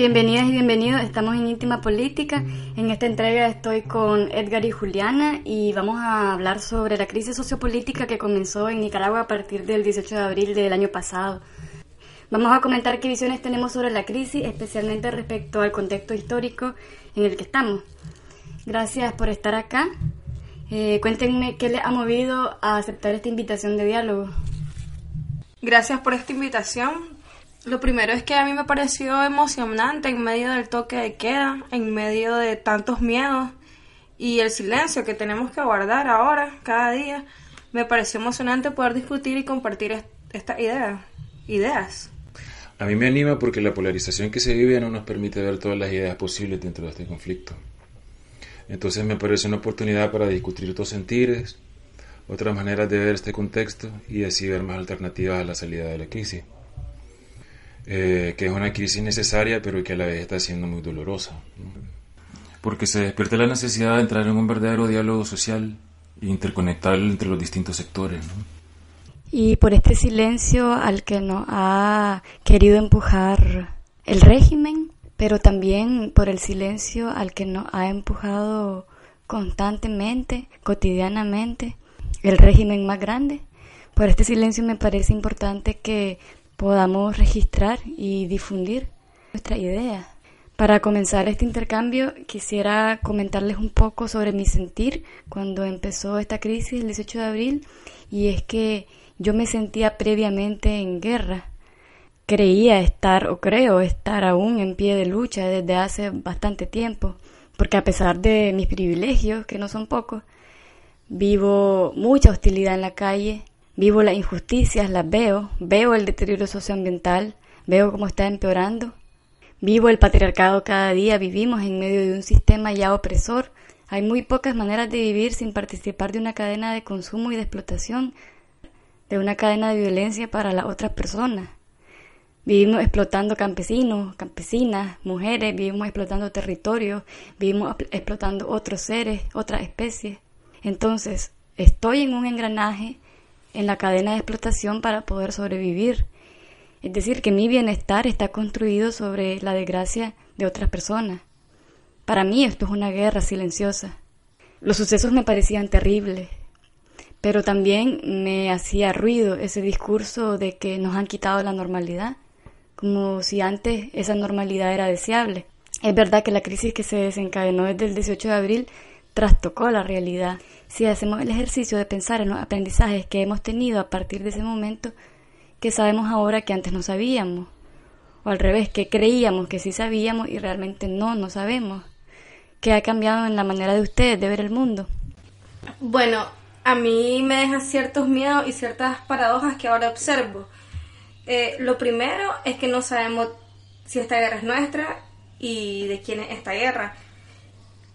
Bienvenidas y bienvenidos, estamos en Íntima Política. En esta entrega estoy con Edgar y Juliana y vamos a hablar sobre la crisis sociopolítica que comenzó en Nicaragua a partir del 18 de abril del año pasado. Vamos a comentar qué visiones tenemos sobre la crisis, especialmente respecto al contexto histórico en el que estamos. Gracias por estar acá. Eh, cuéntenme qué les ha movido a aceptar esta invitación de diálogo. Gracias por esta invitación. Lo primero es que a mí me pareció emocionante en medio del toque de queda, en medio de tantos miedos y el silencio que tenemos que guardar ahora, cada día. Me pareció emocionante poder discutir y compartir estas ideas. ideas. A mí me anima porque la polarización que se vive no nos permite ver todas las ideas posibles dentro de este conflicto. Entonces me parece una oportunidad para discutir otros sentires, otras maneras de ver este contexto y así ver más alternativas a la salida de la crisis. Eh, que es una crisis necesaria pero que a la vez está siendo muy dolorosa. Porque se despierta la necesidad de entrar en un verdadero diálogo social e interconectar entre los distintos sectores. Y por este silencio al que nos ha querido empujar el régimen, pero también por el silencio al que nos ha empujado constantemente, cotidianamente, el régimen más grande. Por este silencio me parece importante que podamos registrar y difundir nuestra idea. Para comenzar este intercambio quisiera comentarles un poco sobre mi sentir cuando empezó esta crisis el 18 de abril y es que yo me sentía previamente en guerra. Creía estar o creo estar aún en pie de lucha desde hace bastante tiempo, porque a pesar de mis privilegios, que no son pocos, vivo mucha hostilidad en la calle, Vivo las injusticias, las veo, veo el deterioro socioambiental, veo cómo está empeorando. Vivo el patriarcado cada día, vivimos en medio de un sistema ya opresor. Hay muy pocas maneras de vivir sin participar de una cadena de consumo y de explotación, de una cadena de violencia para las otras personas. Vivimos explotando campesinos, campesinas, mujeres, vivimos explotando territorios, vivimos explotando otros seres, otras especies. Entonces, estoy en un engranaje en la cadena de explotación para poder sobrevivir. Es decir, que mi bienestar está construido sobre la desgracia de otras personas. Para mí esto es una guerra silenciosa. Los sucesos me parecían terribles, pero también me hacía ruido ese discurso de que nos han quitado la normalidad, como si antes esa normalidad era deseable. Es verdad que la crisis que se desencadenó desde el 18 de abril trastocó la realidad si hacemos el ejercicio de pensar en los aprendizajes que hemos tenido a partir de ese momento, que sabemos ahora que antes no sabíamos, o al revés, que creíamos que sí sabíamos y realmente no, no sabemos, ¿Qué ha cambiado en la manera de ustedes de ver el mundo. Bueno, a mí me deja ciertos miedos y ciertas paradojas que ahora observo. Eh, lo primero es que no sabemos si esta guerra es nuestra y de quién es esta guerra.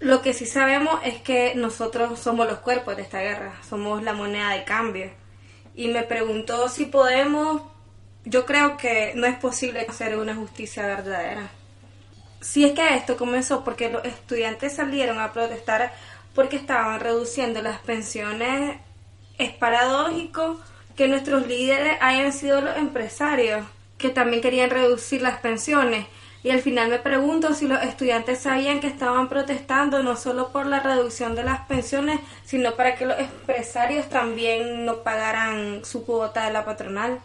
Lo que sí sabemos es que nosotros somos los cuerpos de esta guerra, somos la moneda de cambio. Y me preguntó si podemos, yo creo que no es posible hacer una justicia verdadera. Si es que esto comenzó porque los estudiantes salieron a protestar porque estaban reduciendo las pensiones, es paradójico que nuestros líderes hayan sido los empresarios que también querían reducir las pensiones y al final me pregunto si los estudiantes sabían que estaban protestando no solo por la reducción de las pensiones, sino para que los empresarios también no pagaran su cuota de la patronal.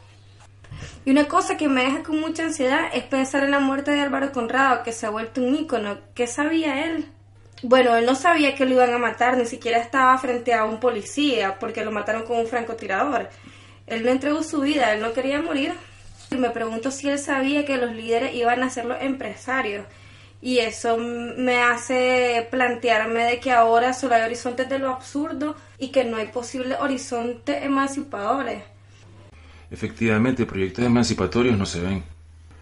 Y una cosa que me deja con mucha ansiedad es pensar en la muerte de Álvaro Conrado, que se ha vuelto un ícono. ¿Qué sabía él? Bueno, él no sabía que lo iban a matar, ni siquiera estaba frente a un policía, porque lo mataron con un francotirador. Él no entregó su vida, él no quería morir. Y me pregunto si él sabía que los líderes iban a ser los empresarios. Y eso me hace plantearme de que ahora solo hay horizontes de lo absurdo y que no hay posibles horizontes emancipadores. Efectivamente, proyectos emancipatorios no se ven.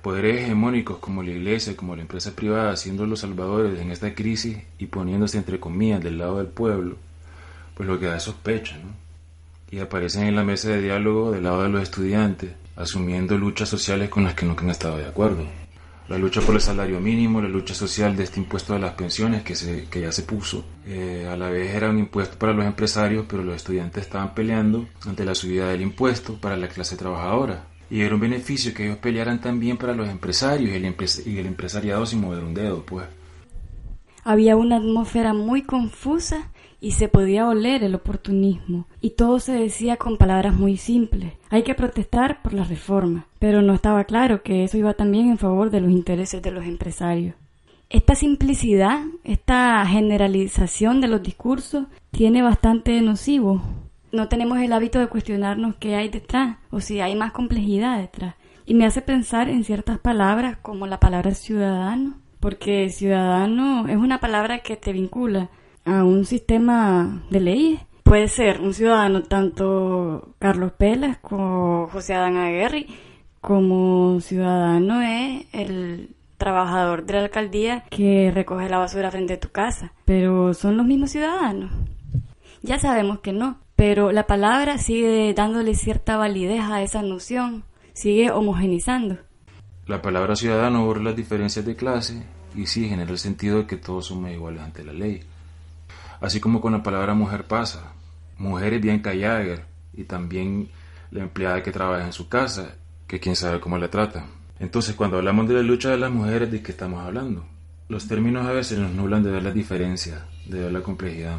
Poderes hegemónicos como la iglesia, como la empresa privada, siendo los salvadores en esta crisis y poniéndose entre comillas del lado del pueblo, pues lo que da sospecha, ¿no? Y aparecen en la mesa de diálogo del lado de los estudiantes, asumiendo luchas sociales con las que nunca han estado de acuerdo. La lucha por el salario mínimo, la lucha social de este impuesto de las pensiones que, ya se puso. Eh, a la vez era un impuesto para los empresarios, pero los estudiantes estaban peleando ante la subida del impuesto para la clase trabajadora. Y era un beneficio que ellos pelearan también para los empresarios y el, y el empresariado sin mover un dedo, pues. Había una atmósfera muy confusa y se podía oler el oportunismo, y todo se decía con palabras muy simples. Hay que protestar por la reforma, pero no estaba claro que eso iba también en favor de los intereses de los empresarios. Esta simplicidad, esta generalización de los discursos, tiene bastante nocivo. No tenemos el hábito de cuestionarnos qué hay detrás o si hay más complejidad detrás. Y me hace pensar en ciertas palabras como la palabra ciudadano, porque ciudadano es una palabra que te vincula a un sistema de leyes. Puede ser un ciudadano tanto Carlos Pelas como José Adán Aguirre, como ciudadano es el trabajador de la alcaldía que recoge la basura frente a tu casa. Pero son los mismos ciudadanos. Ya sabemos que no, pero la palabra sigue dándole cierta validez a esa noción, sigue homogenizando. La palabra ciudadano borra las diferencias de clase y sí genera el sentido de que todos somos iguales ante la ley. Así como con la palabra mujer pasa. Mujer es bien Yager y también la empleada que trabaja en su casa, que quién sabe cómo la trata. Entonces, cuando hablamos de la lucha de las mujeres, ¿de qué estamos hablando? Los términos a veces nos nublan de ver las diferencias, de ver la complejidad.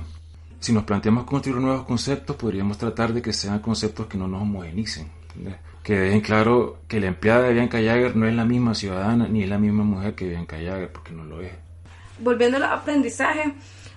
Si nos planteamos construir nuevos conceptos, podríamos tratar de que sean conceptos que no nos homogenicen. Que dejen claro que la empleada de Bianca Jagger no es la misma ciudadana ni es la misma mujer que Bianca Jagger, porque no lo es. Volviendo al aprendizaje,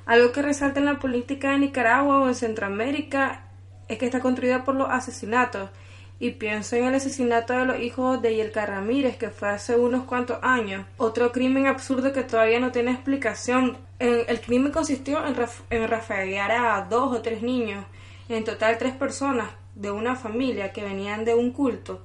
algo que resalta en la política de Nicaragua o en Centroamérica es que está construida por los asesinatos. Y pienso en el asesinato de los hijos de Yelka Ramírez, que fue hace unos cuantos años. Otro crimen absurdo que todavía no tiene explicación. El crimen consistió en, en rafaguear a dos o tres niños, en total tres personas de una familia que venían de un culto.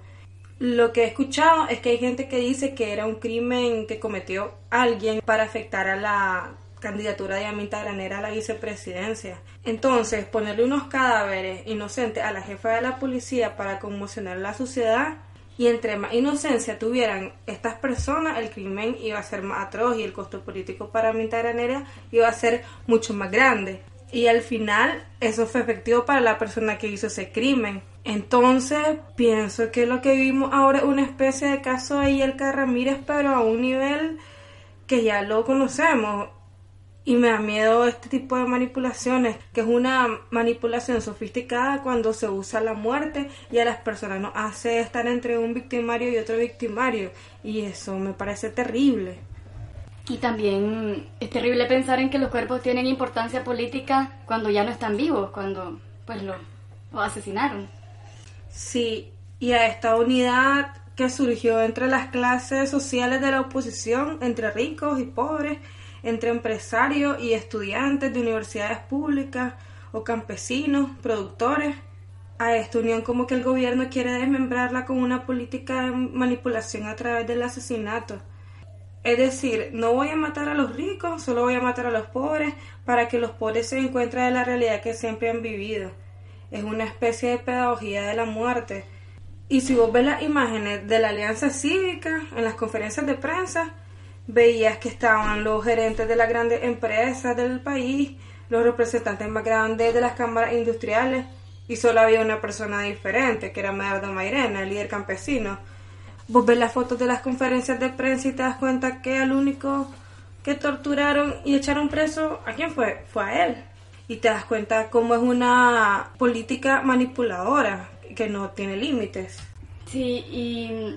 Lo que he escuchado es que hay gente que dice que era un crimen que cometió alguien para afectar a la candidatura de Amita Granera a la vicepresidencia. Entonces, ponerle unos cadáveres inocentes a la jefa de la policía para conmocionar a la sociedad y entre más inocencia tuvieran estas personas, el crimen iba a ser más atroz y el costo político para Amita Granera iba a ser mucho más grande. Y al final eso fue efectivo para la persona que hizo ese crimen. Entonces pienso que lo que vimos ahora es una especie de caso de Yelka Ramírez, pero a un nivel que ya lo conocemos y me da miedo este tipo de manipulaciones, que es una manipulación sofisticada cuando se usa la muerte y a las personas nos hace estar entre un victimario y otro victimario. Y eso me parece terrible. Y también es terrible pensar en que los cuerpos tienen importancia política cuando ya no están vivos, cuando pues lo, lo asesinaron. Sí, y a esta unidad que surgió entre las clases sociales de la oposición, entre ricos y pobres, entre empresarios y estudiantes de universidades públicas o campesinos, productores, a esta unión como que el gobierno quiere desmembrarla con una política de manipulación a través del asesinato. Es decir, no voy a matar a los ricos, solo voy a matar a los pobres para que los pobres se encuentren en la realidad que siempre han vivido. Es una especie de pedagogía de la muerte. Y si vos ves las imágenes de la Alianza Cívica en las conferencias de prensa, veías que estaban los gerentes de las grandes empresas del país, los representantes más grandes de las cámaras industriales, y solo había una persona diferente, que era Medardo Mairena, el líder campesino. Vos ves las fotos de las conferencias de prensa y te das cuenta que el único que torturaron y echaron preso, ¿a quién fue? Fue a él. Y te das cuenta cómo es una política manipuladora, que no tiene límites. Sí, y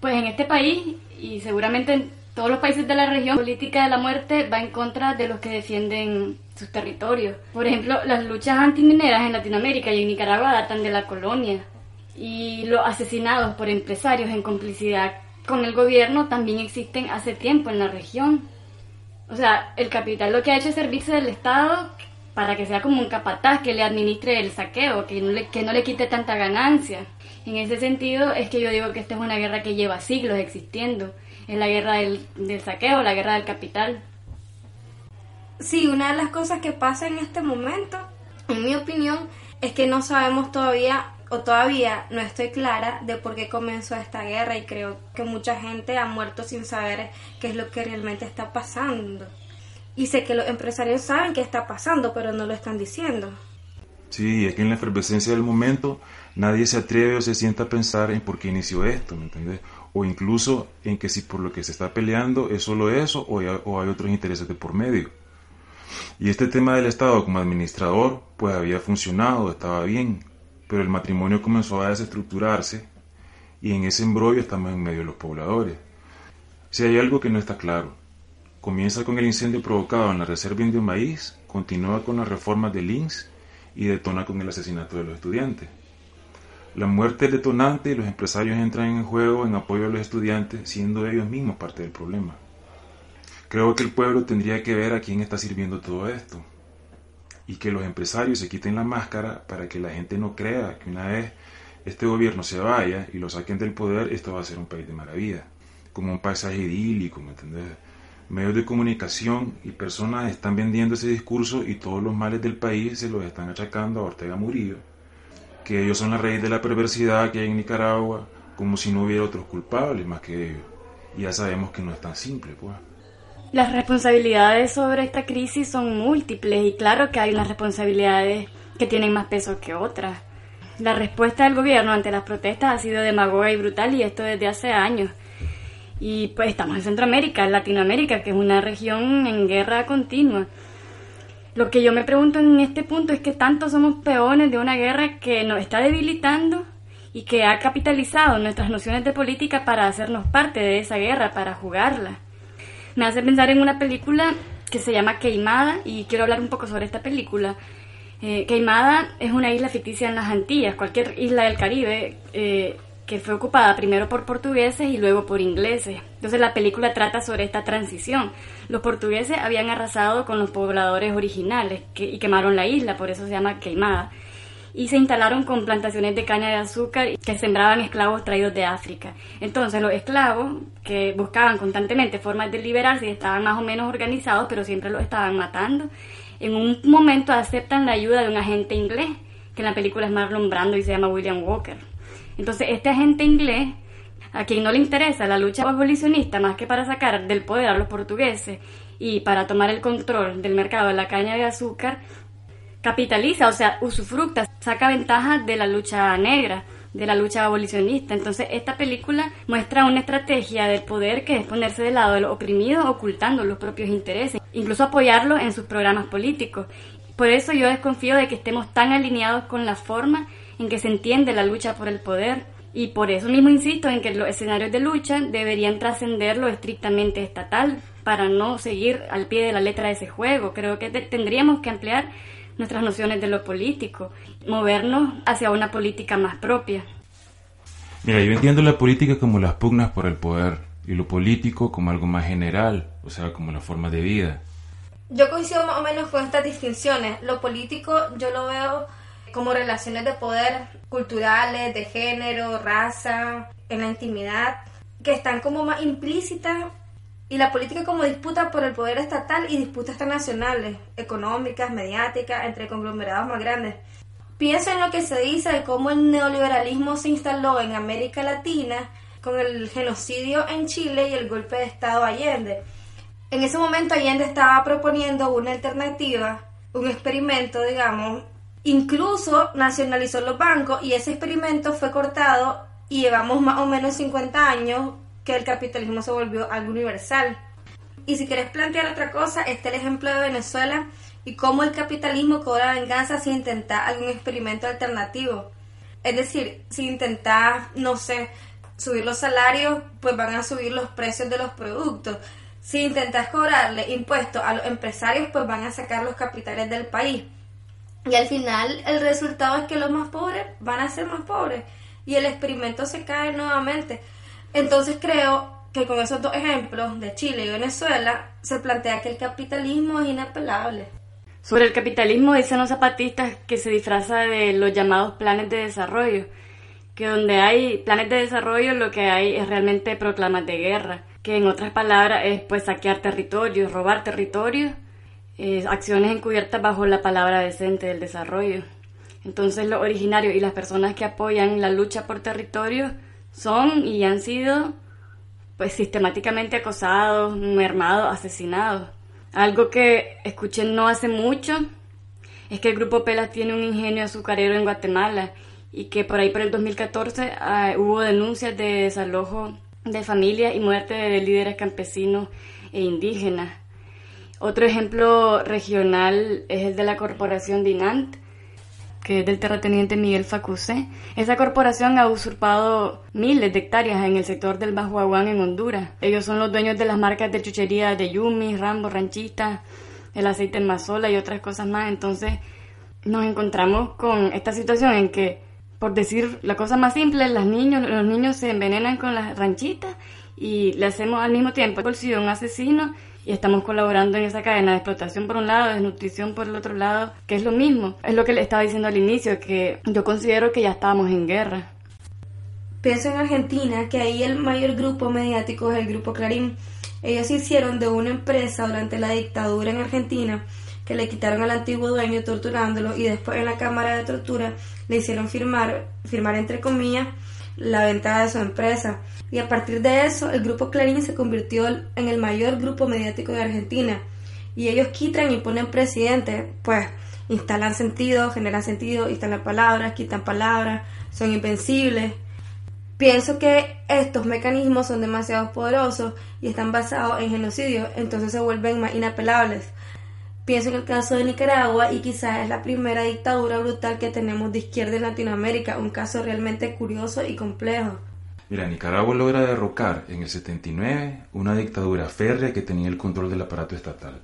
pues en este país, y seguramente todos los países de la región, la política de la muerte va en contra de los que defienden sus territorios. Por ejemplo, las luchas antimineras en Latinoamérica y en Nicaragua datan de la colonia. Y los asesinados por empresarios en complicidad con el gobierno también existen hace tiempo en la región. O sea, el capital lo que ha hecho es servirse del Estado para que sea como un capataz que le administre el saqueo, que no le, que no le quite tanta ganancia. En ese sentido es que yo digo que esta es una guerra que lleva siglos existiendo es la guerra del, del saqueo, la guerra del capital. Sí, una de las cosas que pasa en este momento, en mi opinión, es que no sabemos todavía o todavía no estoy clara de por qué comenzó esta guerra y creo que mucha gente ha muerto sin saber qué es lo que realmente está pasando. Y sé que los empresarios saben qué está pasando, pero no lo están diciendo. Sí, es que en la efervescencia del momento nadie se atreve o se sienta a pensar en por qué inició esto, ¿me entiendes? O incluso en que si por lo que se está peleando es solo eso o hay, otros intereses de por medio. Y este tema del Estado como administrador, pues había funcionado, estaba bien, pero el matrimonio comenzó a desestructurarse y en ese embrollo estamos en medio de los pobladores. Si hay algo que no está claro, comienza con el incendio provocado en la Reserva Indio Maíz, continúa con las reformas de Links y detona con el asesinato de los estudiantes. La muerte del detonante y los empresarios entran en juego en apoyo a los estudiantes, siendo ellos mismos parte del problema. Creo que el pueblo tendría que ver a quién está sirviendo todo esto y que los empresarios se quiten la máscara para que la gente no crea que una vez este gobierno se vaya y lo saquen del poder, esto va a ser un país de maravilla, como un paisaje idílico, ¿me entendés? medios de comunicación y personas están vendiendo ese discurso y todos los males del país se los están achacando a Ortega Murillo, que ellos son la raíz de la perversidad que hay en Nicaragua, como si no hubiera otros culpables más que ellos. Y ya sabemos que no es tan simple, pues. Las responsabilidades sobre esta crisis son múltiples y claro que hay unas responsabilidades que tienen más peso que otras. La respuesta del gobierno ante las protestas ha sido demagoga y brutal y esto desde hace años. Y pues estamos en Centroamérica, en Latinoamérica, que es una región en guerra continua. Lo que yo me pregunto en este punto es que tanto somos peones de una guerra que nos está debilitando y que ha capitalizado nuestras nociones de política para hacernos parte de esa guerra, para jugarla. Me hace pensar en una película que se llama Queimada y quiero hablar un poco sobre esta película. Eh, Queimada es una isla ficticia en las Antillas, cualquier isla del Caribe. Eh, que fue ocupada primero por portugueses y luego por ingleses. Entonces la película trata sobre esta transición. Los portugueses habían arrasado con los pobladores originales y quemaron la isla, por eso se llama queimada. Y se instalaron con plantaciones de caña de azúcar que sembraban esclavos traídos de África. Entonces los esclavos, que buscaban constantemente formas de liberarse y estaban más o menos organizados, pero siempre los estaban matando, en un momento aceptan la ayuda de un agente inglés, que en la película es Marlon Brando y se llama William Walker entonces, este agente inglés, a quien no le interesa la lucha abolicionista más que para sacar del poder a los portugueses y para tomar el control del mercado de la caña de azúcar, capitaliza, o sea, usufructa, saca ventaja de la lucha negra, de la lucha abolicionista. Entonces, esta película muestra una estrategia del poder que es ponerse del lado de los oprimidos, ocultando los propios intereses, incluso apoyarlos en sus programas políticos. Por eso yo desconfío de que estemos tan alineados con la forma en que se entiende la lucha por el poder. Y por eso mismo insisto en que los escenarios de lucha deberían trascender lo estrictamente estatal para no seguir al pie de la letra de ese juego. Creo que tendríamos que ampliar nuestras nociones de lo político, movernos hacia una política más propia. Mira, yo entiendo la política como las pugnas por el poder y lo político como algo más general, o sea, como la forma de vida. Yo coincido más o menos con estas distinciones. Lo político yo lo veo como relaciones de poder culturales, de género, raza, en la intimidad, que están como más implícitas y la política como disputa por el poder estatal y disputas internacionales, económicas, mediáticas, entre conglomerados más grandes. Pienso en lo que se dice de cómo el neoliberalismo se instaló en América Latina con el genocidio en Chile y el golpe de Estado Allende. En ese momento Allende estaba proponiendo una alternativa, un experimento, digamos, Incluso nacionalizó los bancos y ese experimento fue cortado y llevamos más o menos 50 años que el capitalismo se volvió algo universal. Y si quieres plantear otra cosa, este es el ejemplo de Venezuela y cómo el capitalismo cobra venganza si intenta algún experimento alternativo. Es decir, si intentas, no sé, subir los salarios, pues van a subir los precios de los productos. Si intentas cobrarle impuestos a los empresarios, pues van a sacar los capitales del país. Y al final el resultado es que los más pobres van a ser más pobres y el experimento se cae nuevamente. Entonces creo que con esos dos ejemplos de Chile y Venezuela se plantea que el capitalismo es inapelable. Sobre el capitalismo dicen los zapatistas que se disfraza de los llamados planes de desarrollo, que donde hay planes de desarrollo lo que hay es realmente proclamas de guerra, que en otras palabras es pues saquear territorios, robar territorios eh, acciones encubiertas bajo la palabra decente del desarrollo. Entonces los originarios y las personas que apoyan la lucha por territorio son y han sido pues sistemáticamente acosados, mermados, asesinados. Algo que escuché no hace mucho es que el grupo Pelas tiene un ingenio azucarero en Guatemala y que por ahí por el 2014 ah, hubo denuncias de desalojo de familias y muerte de líderes campesinos e indígenas. Otro ejemplo regional es el de la corporación Dinant, que es del terrateniente Miguel Facusé. Esa corporación ha usurpado miles de hectáreas en el sector del Bajo Aguán en Honduras. Ellos son los dueños de las marcas de chuchería de Yumi, Rambo, Ranchita, el aceite en Mazola y otras cosas más. Entonces nos encontramos con esta situación en que, por decir la cosa más simple, los niños, los niños se envenenan con las ranchitas y le hacemos al mismo tiempo el un asesino y estamos colaborando en esa cadena de explotación por un lado, de desnutrición por el otro lado, que es lo mismo. Es lo que le estaba diciendo al inicio, que yo considero que ya estábamos en guerra. Pienso en Argentina, que ahí el mayor grupo mediático es el grupo Clarín. Ellos se hicieron de una empresa durante la dictadura en Argentina que le quitaron al antiguo dueño torturándolo y después en la cámara de tortura le hicieron firmar, firmar entre comillas, la venta de su empresa. Y a partir de eso, el grupo Clarín se convirtió en el mayor grupo mediático de Argentina. Y ellos quitan y ponen presidente, pues instalan sentido, generan sentido, instalan palabras, quitan palabras, son invencibles. Pienso que estos mecanismos son demasiado poderosos y están basados en genocidio, entonces se vuelven más inapelables. Pienso en el caso de Nicaragua y quizás es la primera dictadura brutal que tenemos de izquierda en Latinoamérica, un caso realmente curioso y complejo. Mira, Nicaragua logra derrocar en el 79 una dictadura férrea que tenía el control del aparato estatal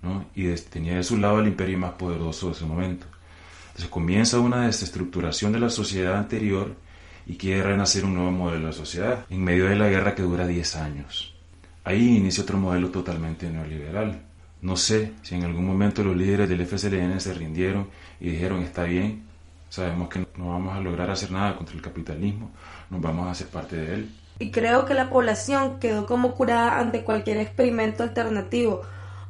¿no? y tenía de su lado el imperio más poderoso de ese momento. Entonces comienza una desestructuración de la sociedad anterior y quiere renacer un nuevo modelo de sociedad en medio de la guerra que dura 10 años. Ahí inicia otro modelo totalmente neoliberal no sé si en algún momento los líderes del FSLN se rindieron y dijeron está bien, sabemos que no vamos a lograr hacer nada contra el capitalismo, nos vamos a hacer parte de él. Y creo que la población quedó como curada ante cualquier experimento alternativo,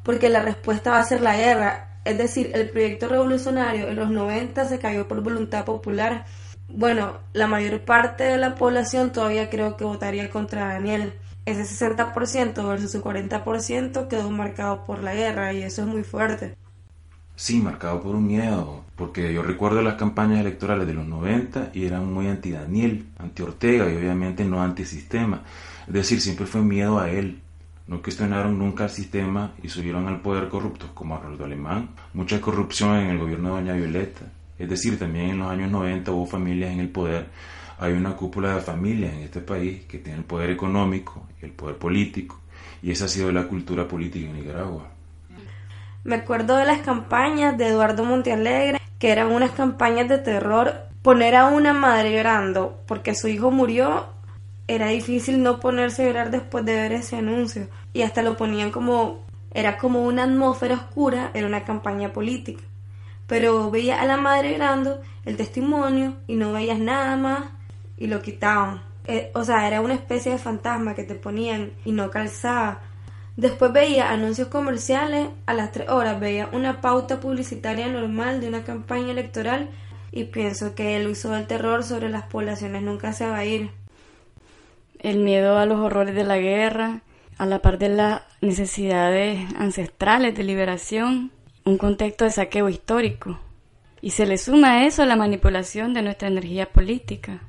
porque la respuesta va a ser la guerra. Es decir, el proyecto revolucionario en los 90 se cayó por voluntad popular. Bueno, la mayor parte de la población todavía creo que votaría contra Daniel ese 60% versus su 40% quedó marcado por la guerra y eso es muy fuerte. Sí, marcado por un miedo, porque yo recuerdo las campañas electorales de los 90 y eran muy anti-Daniel, anti-Ortega y obviamente no anti-sistema. Es decir, siempre fue miedo a él. No cuestionaron nunca el sistema y subieron al poder corruptos como Arnoldo Alemán. Mucha corrupción en el gobierno de Doña Violeta. Es decir, también en los años 90 hubo familias en el poder hay una cúpula de familias en este país que tiene el poder económico y el poder político, y esa ha sido la cultura política en Nicaragua. Me acuerdo de las campañas de Eduardo Montealegre, que eran unas campañas de terror. Poner a una madre llorando porque su hijo murió, era difícil no ponerse a llorar después de ver ese anuncio. Y hasta lo ponían como, era como una atmósfera oscura, era una campaña política. Pero veía a la madre llorando, el testimonio, y no veías nada más y lo quitaban. Eh, o sea, era una especie de fantasma que te ponían y no calzaba. Después veía anuncios comerciales, a las tres horas veía una pauta publicitaria normal de una campaña electoral y pienso que el uso del terror sobre las poblaciones nunca se va a ir. El miedo a los horrores de la guerra, a la par de las necesidades ancestrales de liberación, un contexto de saqueo histórico. Y se le suma a eso la manipulación de nuestra energía política.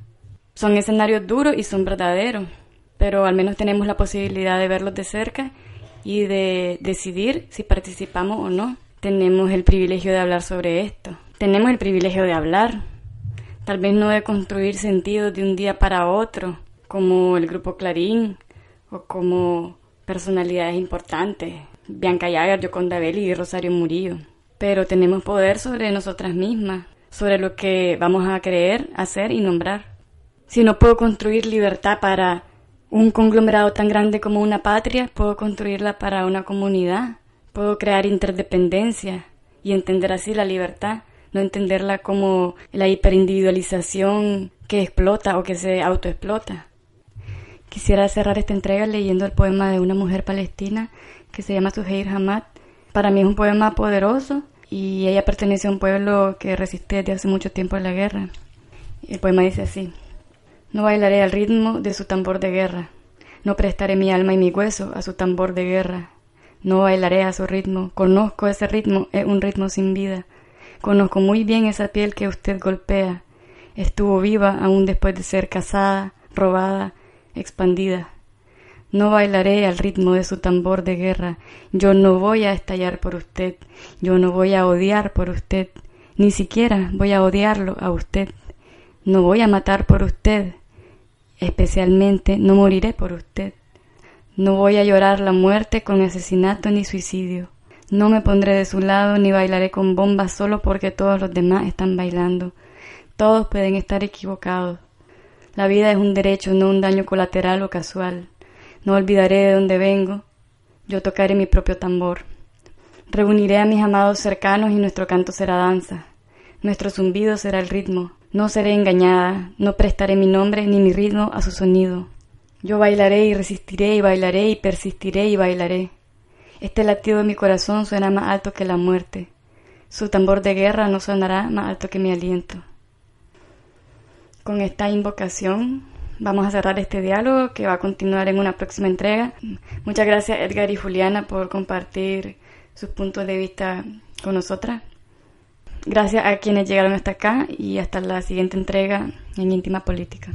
Son escenarios duros y son verdaderos, pero al menos tenemos la posibilidad de verlos de cerca y de decidir si participamos o no. Tenemos el privilegio de hablar sobre esto. Tenemos el privilegio de hablar. Tal vez no de construir sentidos de un día para otro, como el grupo Clarín o como personalidades importantes, Bianca Yagar, Yoconda Belli y Rosario Murillo. Pero tenemos poder sobre nosotras mismas, sobre lo que vamos a creer, hacer y nombrar. Si no puedo construir libertad para un conglomerado tan grande como una patria, puedo construirla para una comunidad, puedo crear interdependencia y entender así la libertad, no entenderla como la hiperindividualización que explota o que se autoexplota. Quisiera cerrar esta entrega leyendo el poema de una mujer palestina que se llama Suheir Hamad. Para mí es un poema poderoso y ella pertenece a un pueblo que resiste desde hace mucho tiempo a la guerra. El poema dice así. No bailaré al ritmo de su tambor de guerra. No prestaré mi alma y mi hueso a su tambor de guerra. No bailaré a su ritmo. Conozco ese ritmo, es un ritmo sin vida. Conozco muy bien esa piel que usted golpea. Estuvo viva aún después de ser casada, robada, expandida. No bailaré al ritmo de su tambor de guerra. Yo no voy a estallar por usted. Yo no voy a odiar por usted. Ni siquiera voy a odiarlo a usted. No voy a matar por usted. Especialmente no moriré por usted. No voy a llorar la muerte con asesinato ni suicidio. No me pondré de su lado ni bailaré con bombas solo porque todos los demás están bailando. Todos pueden estar equivocados. La vida es un derecho, no un daño colateral o casual. No olvidaré de dónde vengo. Yo tocaré mi propio tambor. Reuniré a mis amados cercanos y nuestro canto será danza. Nuestro zumbido será el ritmo. No seré engañada, no prestaré mi nombre ni mi ritmo a su sonido. Yo bailaré y resistiré y bailaré y persistiré y bailaré. Este latido de mi corazón suena más alto que la muerte. Su tambor de guerra no sonará más alto que mi aliento. Con esta invocación vamos a cerrar este diálogo que va a continuar en una próxima entrega. Muchas gracias Edgar y Juliana por compartir sus puntos de vista con nosotras. Gracias a quienes llegaron hasta acá y hasta la siguiente entrega en Íntima Política.